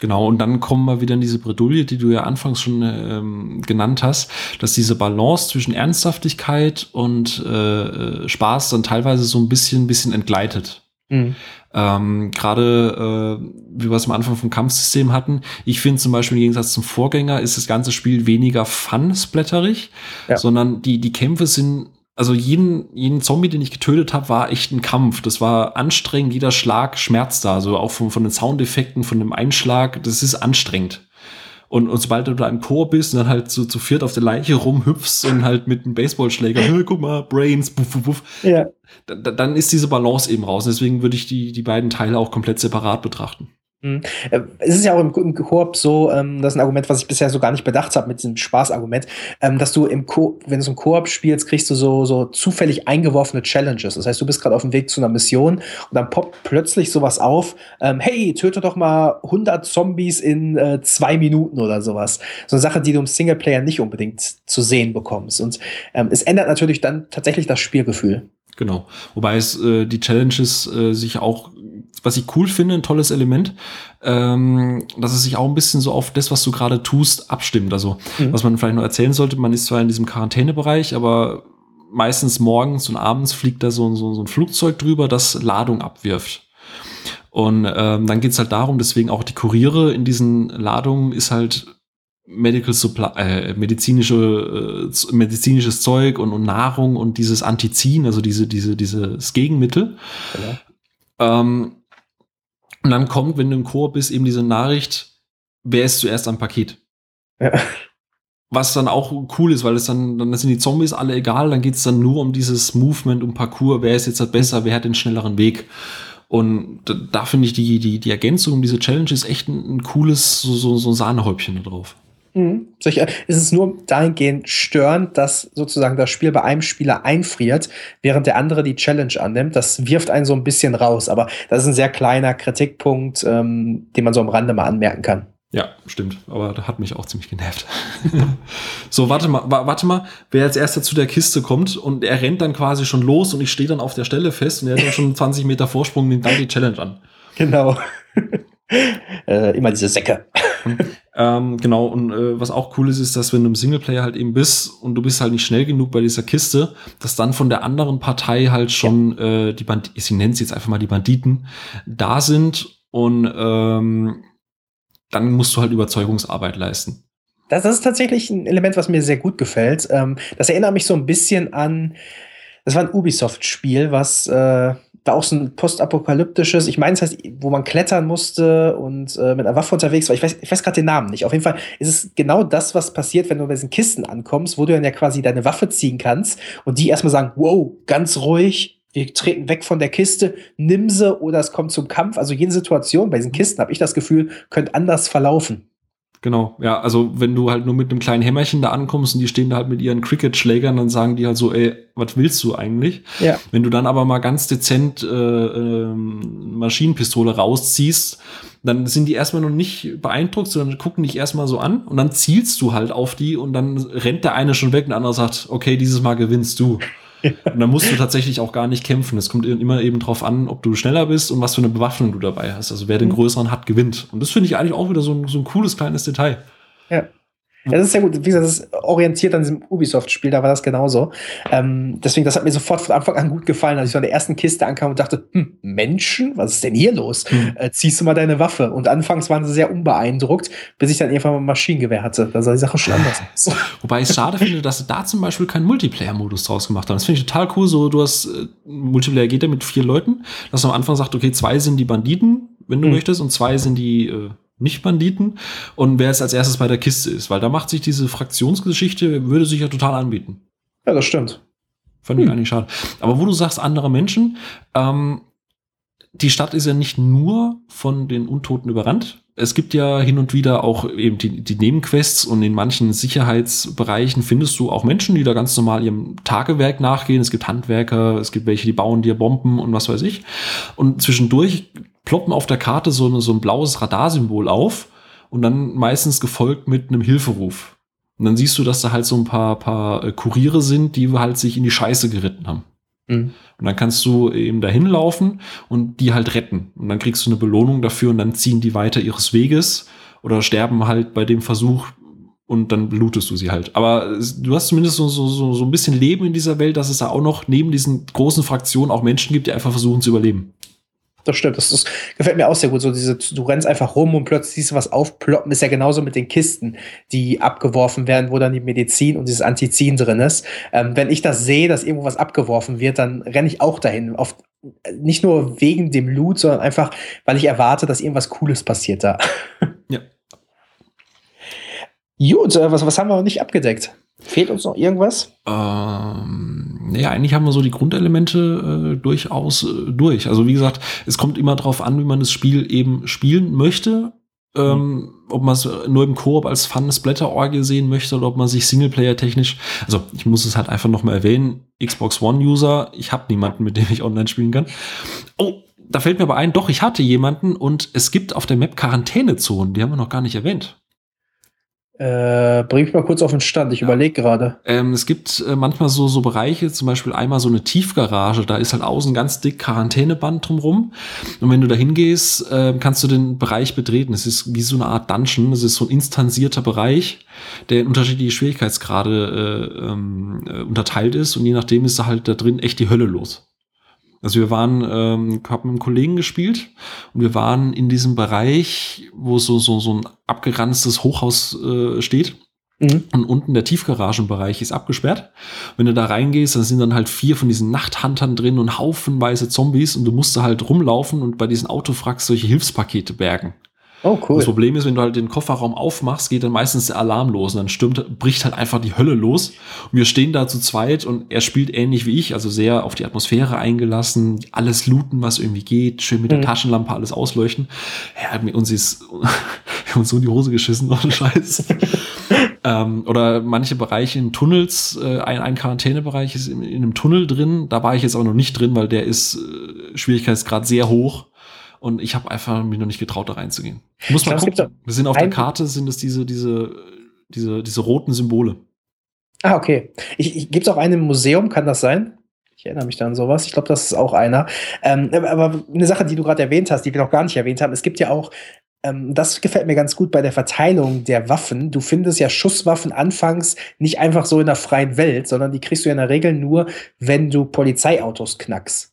Genau, und dann kommen wir wieder in diese Bredouille, die du ja anfangs schon ähm, genannt hast, dass diese Balance zwischen Ernsthaftigkeit und äh, Spaß dann teilweise so ein bisschen, bisschen entgleitet. Mhm. Ähm, Gerade äh, wie wir es am Anfang vom Kampfsystem hatten, ich finde zum Beispiel im Gegensatz zum Vorgänger ist das ganze Spiel weniger fun-splatterig, ja. sondern die, die Kämpfe sind also jeden, jeden Zombie, den ich getötet habe, war echt ein Kampf. Das war anstrengend, jeder Schlag schmerzt da. Also auch von, von den Soundeffekten, von dem Einschlag, das ist anstrengend. Und, und sobald du da im Chor bist und dann halt so zu viert auf der Leiche rumhüpfst und halt mit einem Baseballschläger, hey, guck mal, Brains, buff, buff, buff, ja. dann ist diese Balance eben raus. deswegen würde ich die, die beiden Teile auch komplett separat betrachten. Mhm. Äh, es ist ja auch im, Koop so, ähm, das ist ein Argument, was ich bisher so gar nicht bedacht habe mit diesem Spaßargument, ähm, dass du im Ko wenn du im Koop spielst, kriegst du so, so zufällig eingeworfene Challenges. Das heißt, du bist gerade auf dem Weg zu einer Mission und dann poppt plötzlich sowas auf, ähm, hey, töte doch mal 100 Zombies in äh, zwei Minuten oder sowas. So eine Sache, die du im Singleplayer nicht unbedingt zu sehen bekommst. Und es ändert natürlich dann tatsächlich das Spielgefühl. Genau. Wobei es äh, die Challenges äh, sich auch was ich cool finde, ein tolles Element, ähm, dass es sich auch ein bisschen so auf das, was du gerade tust, abstimmt. Also, mhm. was man vielleicht noch erzählen sollte, man ist zwar in diesem Quarantänebereich, aber meistens morgens und abends fliegt da so, so, so ein Flugzeug drüber, das Ladung abwirft. Und ähm, dann geht's halt darum, deswegen auch die Kuriere in diesen Ladungen ist halt Medical Supply, äh, medizinische, äh, medizinisches Zeug und, und Nahrung und dieses Antizin, also diese, diese, dieses Gegenmittel. Genau. Ähm, und dann kommt, wenn du im Chor bist, eben diese Nachricht, wer ist zuerst am Paket? Ja. Was dann auch cool ist, weil es dann, dann sind die Zombies alle egal, dann geht es dann nur um dieses Movement, um Parcours, wer ist jetzt halt besser, wer hat den schnelleren Weg. Und da, da finde ich die, die, die Ergänzung um diese Challenge ist echt ein, ein cooles, so, so, so Sahnehäubchen da drauf. Mhm. Sicher. Es ist nur dahingehend störend, dass sozusagen das Spiel bei einem Spieler einfriert, während der andere die Challenge annimmt. Das wirft einen so ein bisschen raus, aber das ist ein sehr kleiner Kritikpunkt, ähm, den man so am Rande mal anmerken kann. Ja, stimmt. Aber da hat mich auch ziemlich genervt. so, warte mal, warte mal, wer als erster zu der Kiste kommt und er rennt dann quasi schon los und ich stehe dann auf der Stelle fest und er hat dann schon 20 Meter Vorsprung, nimmt dann die Challenge an. Genau. Äh, immer diese Säcke. ähm, genau, und äh, was auch cool ist, ist, dass wenn du im Singleplayer halt eben bist und du bist halt nicht schnell genug bei dieser Kiste, dass dann von der anderen Partei halt schon ja. äh, die Banditen, ich nenne es jetzt einfach mal die Banditen, da sind und ähm, dann musst du halt Überzeugungsarbeit leisten. Das, das ist tatsächlich ein Element, was mir sehr gut gefällt. Ähm, das erinnert mich so ein bisschen an, das war ein Ubisoft-Spiel, was äh, war auch so ein postapokalyptisches, ich meine, es heißt, wo man klettern musste und äh, mit einer Waffe unterwegs war. Ich weiß, ich weiß gerade den Namen nicht. Auf jeden Fall ist es genau das, was passiert, wenn du bei diesen Kisten ankommst, wo du dann ja quasi deine Waffe ziehen kannst und die erstmal sagen, wow, ganz ruhig, wir treten weg von der Kiste, nimm sie oder es kommt zum Kampf. Also jede Situation bei diesen Kisten, habe ich das Gefühl, könnte anders verlaufen. Genau, ja, also wenn du halt nur mit einem kleinen Hämmerchen da ankommst und die stehen da halt mit ihren Cricket-Schlägern, dann sagen die halt so, ey, was willst du eigentlich? Ja. Wenn du dann aber mal ganz dezent äh, äh, Maschinenpistole rausziehst, dann sind die erstmal noch nicht beeindruckt, sondern gucken dich erstmal so an und dann zielst du halt auf die und dann rennt der eine schon weg und der andere sagt, okay, dieses Mal gewinnst du. Und dann musst du tatsächlich auch gar nicht kämpfen. Es kommt immer eben drauf an, ob du schneller bist und was für eine Bewaffnung du dabei hast. Also wer den mhm. größeren hat, gewinnt. Und das finde ich eigentlich auch wieder so ein, so ein cooles kleines Detail. Ja. Das ist sehr gut. Wie gesagt, das ist orientiert an diesem Ubisoft-Spiel, da war das genauso. Ähm, deswegen, das hat mir sofort von Anfang an gut gefallen, als ich so an der ersten Kiste ankam und dachte, hm, Menschen, was ist denn hier los? Hm. Äh, ziehst du mal deine Waffe? Und anfangs waren sie sehr unbeeindruckt, bis ich dann irgendwann mal ein Maschinengewehr hatte. Da sah die Sache schon anders aus. Wobei ich schade finde, dass sie da zum Beispiel keinen Multiplayer-Modus draus gemacht haben. Das finde ich total cool. So, du hast, äh, Multiplayer geht ja mit vier Leuten, dass man am Anfang sagt, okay, zwei sind die Banditen, wenn du hm. möchtest, und zwei sind die, äh, nicht-Banditen und wer jetzt als erstes bei der Kiste ist, weil da macht sich diese Fraktionsgeschichte, würde sich ja total anbieten. Ja, das stimmt. Fand hm. ich eigentlich schade. Aber wo du sagst, andere Menschen, ähm, die Stadt ist ja nicht nur von den Untoten überrannt. Es gibt ja hin und wieder auch eben die, die Nebenquests und in manchen Sicherheitsbereichen findest du auch Menschen, die da ganz normal ihrem Tagewerk nachgehen. Es gibt Handwerker, es gibt welche, die bauen dir Bomben und was weiß ich. Und zwischendurch ploppen auf der Karte so, eine, so ein blaues Radarsymbol auf und dann meistens gefolgt mit einem Hilferuf. Und dann siehst du, dass da halt so ein paar, paar äh, Kuriere sind, die halt sich in die Scheiße geritten haben. Mhm. Und dann kannst du eben dahin laufen und die halt retten. Und dann kriegst du eine Belohnung dafür und dann ziehen die weiter ihres Weges oder sterben halt bei dem Versuch und dann lootest du sie halt. Aber du hast zumindest so, so, so, so ein bisschen Leben in dieser Welt, dass es da auch noch neben diesen großen Fraktionen auch Menschen gibt, die einfach versuchen zu überleben. Das stimmt, das, das gefällt mir auch sehr gut. So diese, du rennst einfach rum und plötzlich siehst du was aufploppen. Ist ja genauso mit den Kisten, die abgeworfen werden, wo dann die Medizin und dieses Antizin drin ist. Ähm, wenn ich das sehe, dass irgendwo was abgeworfen wird, dann renne ich auch dahin. Auf, nicht nur wegen dem Loot, sondern einfach, weil ich erwarte, dass irgendwas Cooles passiert da. Ja. Gut, äh, was, was haben wir noch nicht abgedeckt? Fehlt uns noch irgendwas? Ähm, naja, eigentlich haben wir so die Grundelemente äh, durchaus äh, durch. Also wie gesagt, es kommt immer darauf an, wie man das Spiel eben spielen möchte. Ähm, mhm. Ob man es nur im Koop als Fun-Splatter-Orgel sehen möchte oder ob man sich Singleplayer-technisch, also ich muss es halt einfach nochmal erwähnen, Xbox One-User, ich habe niemanden, mit dem ich online spielen kann. Oh, da fällt mir aber ein, doch, ich hatte jemanden und es gibt auf der Map Quarantänezonen, die haben wir noch gar nicht erwähnt. Äh, bring mich mal kurz auf den Stand, ich ja. überlege gerade. Ähm, es gibt äh, manchmal so, so Bereiche, zum Beispiel einmal so eine Tiefgarage, da ist halt außen ganz dick Quarantäneband drumrum. Und wenn du da hingehst, äh, kannst du den Bereich betreten. Es ist wie so eine Art Dungeon, es ist so ein instanzierter Bereich, der in unterschiedliche Schwierigkeitsgrade äh, ähm, äh, unterteilt ist und je nachdem ist da halt da drin echt die Hölle los. Also wir waren, ähm, haben mit einem Kollegen gespielt und wir waren in diesem Bereich, wo so, so, so ein abgeranztes Hochhaus äh, steht. Mhm. Und unten der Tiefgaragenbereich ist abgesperrt. Wenn du da reingehst, dann sind dann halt vier von diesen Nachthuntern drin und haufenweise Zombies und du musst da halt rumlaufen und bei diesen Autofracks solche Hilfspakete bergen. Oh, cool. Das Problem ist, wenn du halt den Kofferraum aufmachst, geht dann meistens der Alarm los und dann stürmt, bricht halt einfach die Hölle los. Und wir stehen da zu zweit und er spielt ähnlich wie ich, also sehr auf die Atmosphäre eingelassen, alles looten, was irgendwie geht, schön mit der mhm. Taschenlampe alles ausleuchten. Ja, uns ist uns so in die Hose geschissen, noch ein Scheiß. ähm, oder manche Bereiche in Tunnels, äh, ein, ein Quarantänebereich ist in, in, einem Tunnel drin, da war ich jetzt aber noch nicht drin, weil der ist äh, Schwierigkeitsgrad sehr hoch. Und ich habe einfach mich noch nicht getraut, da reinzugehen. Muss man gucken. Wir sind auf der Karte, sind es diese, diese, diese, diese roten Symbole. Ah, okay. Ich, ich, Gibt es auch einen im Museum, kann das sein? Ich erinnere mich da an sowas. Ich glaube, das ist auch einer. Ähm, aber eine Sache, die du gerade erwähnt hast, die wir noch gar nicht erwähnt haben, es gibt ja auch, ähm, das gefällt mir ganz gut bei der Verteilung der Waffen. Du findest ja Schusswaffen anfangs nicht einfach so in der freien Welt, sondern die kriegst du ja in der Regel nur, wenn du Polizeiautos knackst.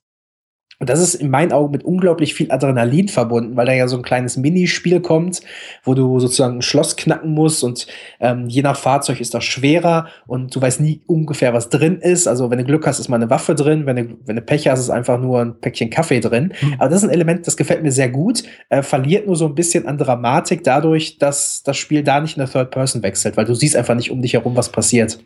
Und das ist in meinen Augen mit unglaublich viel Adrenalin verbunden, weil da ja so ein kleines Minispiel kommt, wo du sozusagen ein Schloss knacken musst und ähm, je nach Fahrzeug ist das schwerer und du weißt nie ungefähr, was drin ist. Also wenn du Glück hast, ist mal eine Waffe drin, wenn du, wenn du Pech hast, ist einfach nur ein Päckchen Kaffee drin. Mhm. Aber das ist ein Element, das gefällt mir sehr gut, äh, verliert nur so ein bisschen an Dramatik dadurch, dass das Spiel da nicht in der Third Person wechselt, weil du siehst einfach nicht um dich herum, was passiert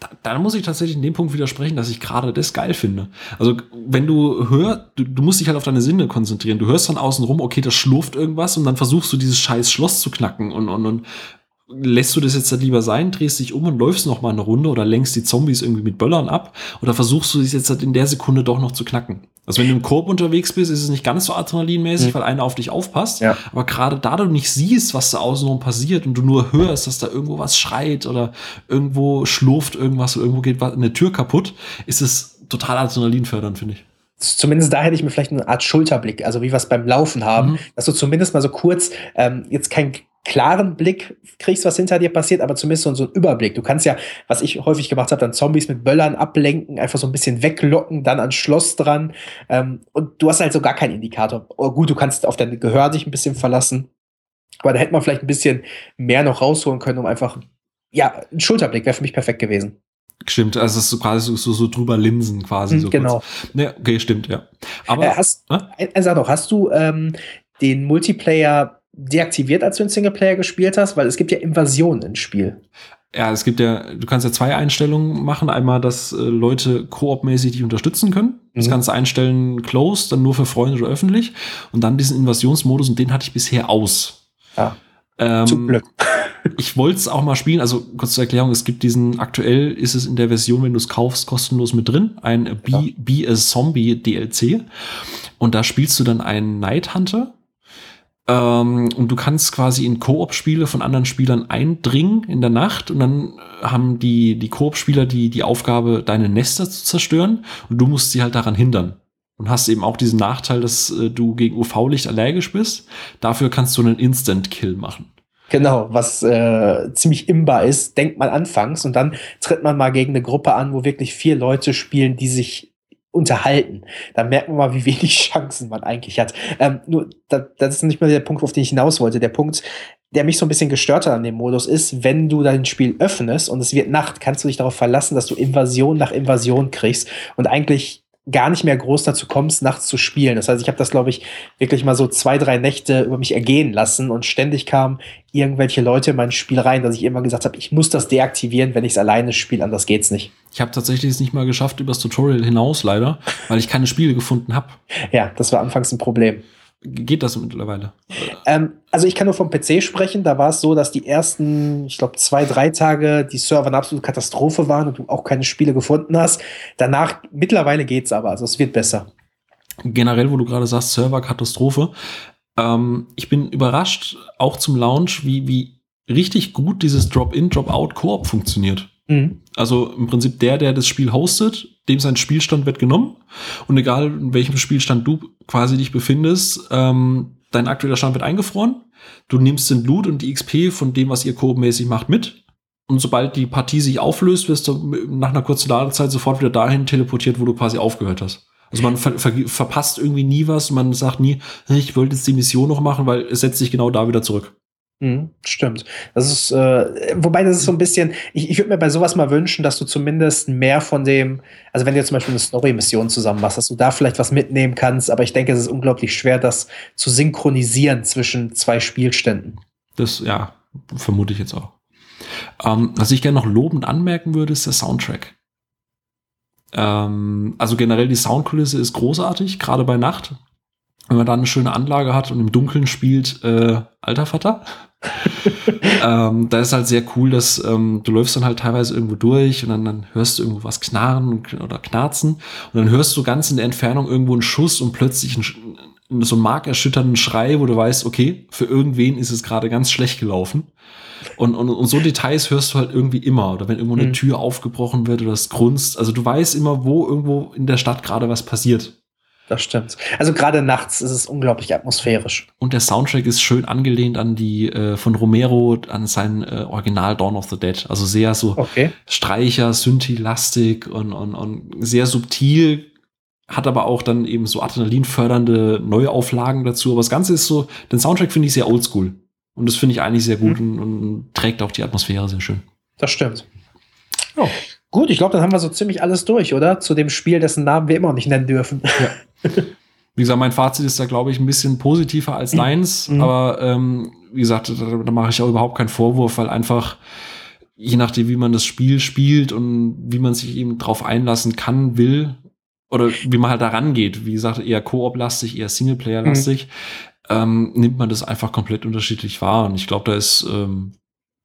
da, da muss ich tatsächlich in dem Punkt widersprechen, dass ich gerade das geil finde. Also, wenn du hörst, du, du, musst dich halt auf deine Sinne konzentrieren. Du hörst von außen rum, okay, das schlurft irgendwas und dann versuchst du dieses scheiß Schloss zu knacken und, und, und lässt du das jetzt halt lieber sein, drehst dich um und läufst noch mal eine Runde oder lenkst die Zombies irgendwie mit Böllern ab oder versuchst du es jetzt halt in der Sekunde doch noch zu knacken. Also wenn du im Korb unterwegs bist, ist es nicht ganz so adrenalinmäßig, mhm. weil einer auf dich aufpasst. Ja. Aber gerade da du nicht siehst, was da außenrum passiert und du nur hörst, dass da irgendwo was schreit oder irgendwo schlurft irgendwas oder irgendwo geht eine Tür kaputt, ist es total adrenalinfördernd, finde ich zumindest da hätte ich mir vielleicht eine Art Schulterblick, also wie wir es beim Laufen haben, mhm. dass du zumindest mal so kurz ähm, jetzt kein klaren Blick kriegst, was hinter dir passiert, aber zumindest so, so einen Überblick. Du kannst ja, was ich häufig gemacht habe, dann Zombies mit Böllern ablenken, einfach so ein bisschen weglocken, dann ans Schloss dran. Ähm, und du hast halt so gar keinen Indikator. Oh, gut, du kannst auf dein Gehör dich ein bisschen verlassen. Aber da hätte man vielleicht ein bisschen mehr noch rausholen können, um einfach, ja, ein Schulterblick wäre für mich perfekt gewesen. Stimmt, also es ist so quasi so, so, drüber Linsen quasi. So genau. Ja, okay, stimmt, ja. Aber äh, hast, äh? sag doch, hast du ähm, den Multiplayer deaktiviert, als du in Singleplayer gespielt hast? Weil es gibt ja Invasionen im Spiel. Ja, es gibt ja, du kannst ja zwei Einstellungen machen. Einmal, dass äh, Leute koopmäßig dich unterstützen können. Das mhm. kannst du einstellen, closed, dann nur für Freunde oder öffentlich. Und dann diesen Invasionsmodus, und den hatte ich bisher aus. Ja. Ähm, Zum Glück. ich wollte es auch mal spielen. Also kurz zur Erklärung, es gibt diesen, aktuell ist es in der Version, wenn du es kaufst, kostenlos mit drin, ein ja. Be, Be a Zombie DLC. Und da spielst du dann einen Night Hunter Ähm, und du kannst quasi in Koop-Spiele von anderen Spielern eindringen in der Nacht und dann haben die, die Koop-Spieler die, die Aufgabe, deine Nester zu zerstören und du musst sie halt daran hindern. Und hast eben auch diesen Nachteil, dass äh, du gegen UV-Licht allergisch bist. Dafür kannst du einen Instant-Kill machen. Genau, was äh, ziemlich imbar ist, denkt man anfangs und dann tritt man mal gegen eine Gruppe an, wo wirklich vier Leute spielen, die sich unterhalten. Da merkt man mal, wie wenig Chancen man eigentlich hat. Ähm, nur, da, das ist nicht mehr der Punkt, auf den ich hinaus wollte. Der Punkt, der mich so ein bisschen gestört hat an dem Modus, ist, wenn du dein Spiel öffnest und es wird Nacht, kannst du dich darauf verlassen, dass du Invasion nach Invasion kriegst und eigentlich gar nicht mehr groß dazu kommst, nachts zu spielen. Das heißt, ich habe das, glaube ich, wirklich mal so zwei, drei Nächte über mich ergehen lassen und ständig kamen irgendwelche Leute in mein Spiel rein, dass ich immer gesagt habe, ich muss das deaktivieren, wenn ich es alleine spiele, anders geht's nicht. Ich habe tatsächlich es nicht mal geschafft übers Tutorial hinaus, leider, weil ich keine Spiele gefunden habe. Ja, das war anfangs ein Problem. Geht das mittlerweile? Ähm, also ich kann nur vom PC sprechen. Da war es so, dass die ersten, ich glaube, zwei, drei Tage die Server eine absolute Katastrophe waren und du auch keine Spiele gefunden hast. Danach, mittlerweile geht's aber. Also es wird besser. Generell, wo du gerade sagst, Server-Katastrophe. Ähm, ich bin überrascht, auch zum Launch, wie, wie richtig gut dieses Drop-in, Drop-out-Koop funktioniert. Mhm. Also im Prinzip der, der das Spiel hostet, dem sein Spielstand wird genommen. Und egal in welchem Spielstand du quasi dich befindest, ähm, dein aktueller Stand wird eingefroren. Du nimmst den Loot und die XP von dem, was ihr koopmäßig macht, mit. Und sobald die Partie sich auflöst, wirst du nach einer kurzen Ladezeit sofort wieder dahin teleportiert, wo du quasi aufgehört hast. Also man ver ver verpasst irgendwie nie was. Man sagt nie, ich wollte jetzt die Mission noch machen, weil es setzt sich genau da wieder zurück. Mhm, stimmt. Das ist, äh, wobei das ist so ein bisschen, ich, ich würde mir bei sowas mal wünschen, dass du zumindest mehr von dem, also wenn du jetzt zum Beispiel eine Story-Mission zusammen machst, dass du da vielleicht was mitnehmen kannst, aber ich denke, es ist unglaublich schwer, das zu synchronisieren zwischen zwei Spielständen. Das, ja, vermute ich jetzt auch. Ähm, was ich gerne noch lobend anmerken würde, ist der Soundtrack. Ähm, also generell die Soundkulisse ist großartig, gerade bei Nacht wenn man da eine schöne Anlage hat und im Dunkeln spielt, äh, alter Vater. ähm, da ist halt sehr cool, dass ähm, du läufst dann halt teilweise irgendwo durch und dann, dann hörst du irgendwo was knarren oder knarzen und dann hörst du ganz in der Entfernung irgendwo einen Schuss und plötzlich einen, so einen markerschütternden Schrei, wo du weißt, okay, für irgendwen ist es gerade ganz schlecht gelaufen. Und, und, und so Details hörst du halt irgendwie immer. Oder wenn irgendwo eine mhm. Tür aufgebrochen wird oder es grunzt. Also du weißt immer, wo irgendwo in der Stadt gerade was passiert. Das stimmt. Also gerade nachts ist es unglaublich atmosphärisch. Und der Soundtrack ist schön angelehnt an die äh, von Romero, an sein äh, Original Dawn of the Dead. Also sehr so okay. Streicher, Synthi-lastig und, und, und sehr subtil, hat aber auch dann eben so adrenalinfördernde Neuauflagen dazu. Aber das Ganze ist so, den Soundtrack finde ich sehr oldschool. Und das finde ich eigentlich sehr gut mhm. und, und, trägt auch die Atmosphäre sehr schön. Das stimmt. Oh. Gut, ich glaube, dann haben wir so ziemlich alles durch, oder? Zu dem Spiel, dessen Namen wir immer noch nicht nennen dürfen. Ja. Wie gesagt, mein Fazit ist da, glaube ich, ein bisschen positiver als mhm. deins. Mhm. Aber ähm, wie gesagt, da, da mache ich auch überhaupt keinen Vorwurf, weil einfach, je nachdem, wie man das Spiel spielt und wie man sich eben drauf einlassen kann, will, oder wie man halt da rangeht, wie gesagt, eher Koop-lastig, eher Singleplayer-lastig, mhm. ähm, nimmt man das einfach komplett unterschiedlich wahr. Und ich glaube, da ist ähm,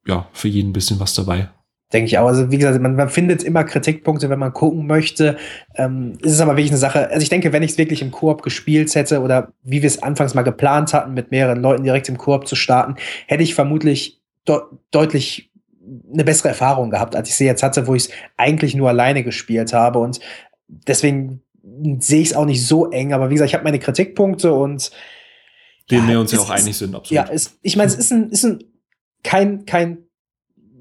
ja für jeden ein bisschen was dabei. Denke ich auch. Also, wie gesagt, man, man findet immer Kritikpunkte, wenn man gucken möchte. Ähm, ist es aber wirklich eine Sache. Also, ich denke, wenn ich es wirklich im Koop gespielt hätte oder wie wir es anfangs mal geplant hatten, mit mehreren Leuten direkt im Koop zu starten, hätte ich vermutlich de deutlich eine bessere Erfahrung gehabt, als ich sie jetzt hatte, wo ich es eigentlich nur alleine gespielt habe. Und deswegen sehe ich es auch nicht so eng. Aber wie gesagt, ich habe meine Kritikpunkte und. Denen ja, wir uns ja auch einig sind, absolut. Ja, es, ich meine, es ist ein, ist ein kein, kein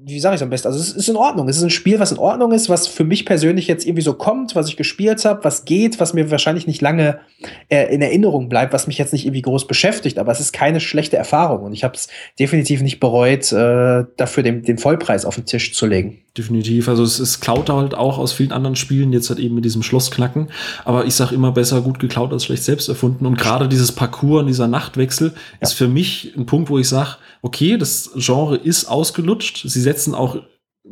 wie sage ich am besten? Also es ist in Ordnung. Es ist ein Spiel, was in Ordnung ist, was für mich persönlich jetzt irgendwie so kommt, was ich gespielt habe, was geht, was mir wahrscheinlich nicht lange äh, in Erinnerung bleibt, was mich jetzt nicht irgendwie groß beschäftigt, aber es ist keine schlechte Erfahrung und ich habe es definitiv nicht bereut, äh, dafür den, den Vollpreis auf den Tisch zu legen. Definitiv. Also es ist klaut halt auch aus vielen anderen Spielen, jetzt halt eben mit diesem Schlossknacken. Aber ich sage immer besser gut geklaut als schlecht selbst erfunden. Und gerade dieses Parcours und dieser Nachtwechsel ja. ist für mich ein Punkt, wo ich sage, okay, das Genre ist ausgelutscht. Sie setzen auch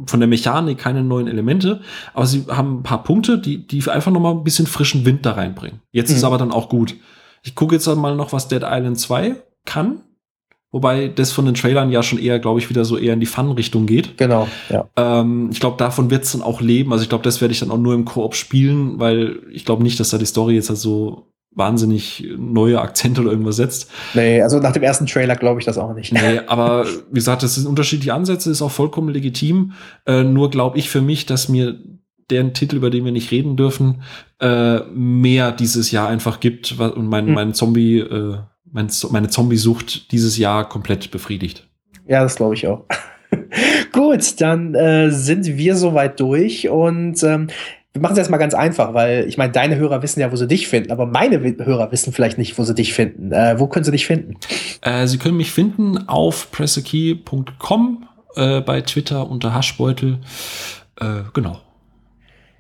von der Mechanik keine neuen Elemente, aber sie haben ein paar Punkte, die, die einfach noch mal ein bisschen frischen Wind da reinbringen. Jetzt mhm. ist aber dann auch gut. Ich gucke jetzt mal noch, was Dead Island 2 kann. Wobei das von den Trailern ja schon eher, glaube ich, wieder so eher in die Fun-Richtung geht. Genau, ja. Ähm, ich glaube, davon wird es dann auch leben. Also ich glaube, das werde ich dann auch nur im Koop spielen, weil ich glaube nicht, dass da die Story jetzt halt so wahnsinnig neue Akzente oder irgendwas setzt. Nee, also nach dem ersten Trailer glaube ich das auch nicht. Nee, aber wie gesagt, das sind unterschiedliche Ansätze, ist auch vollkommen legitim. Äh, nur glaube ich für mich, dass mir der Titel, über den wir nicht reden dürfen, äh, mehr dieses Jahr einfach gibt und mein, hm. mein Zombie, äh, mein, meine Zombie-Sucht dieses Jahr komplett befriedigt. Ja, das glaube ich auch. Gut, dann äh, sind wir soweit durch und ähm, wir machen es jetzt mal ganz einfach, weil ich meine, deine Hörer wissen ja, wo sie dich finden, aber meine Hörer wissen vielleicht nicht, wo sie dich finden. Äh, wo können sie dich finden? Äh, sie können mich finden auf pressekey.com, äh, bei Twitter unter Haschbeutel. Äh, genau.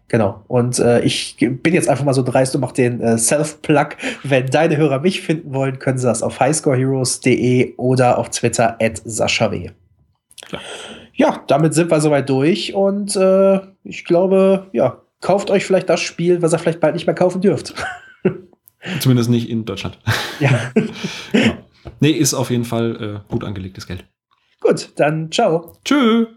Genau. Und äh, ich bin jetzt einfach mal so dreist und mache den äh, Self-Plug. Wenn deine Hörer mich finden wollen, können sie das auf highscoreheroes.de oder auf Twitter at Sascha W. Ja. ja, damit sind wir soweit durch und äh, ich glaube, ja, kauft euch vielleicht das Spiel, was ihr vielleicht bald nicht mehr kaufen dürft. Zumindest nicht in Deutschland. Ja. genau. Nee, ist auf jeden Fall äh, gut angelegtes Geld. Gut, dann ciao. Tschüss.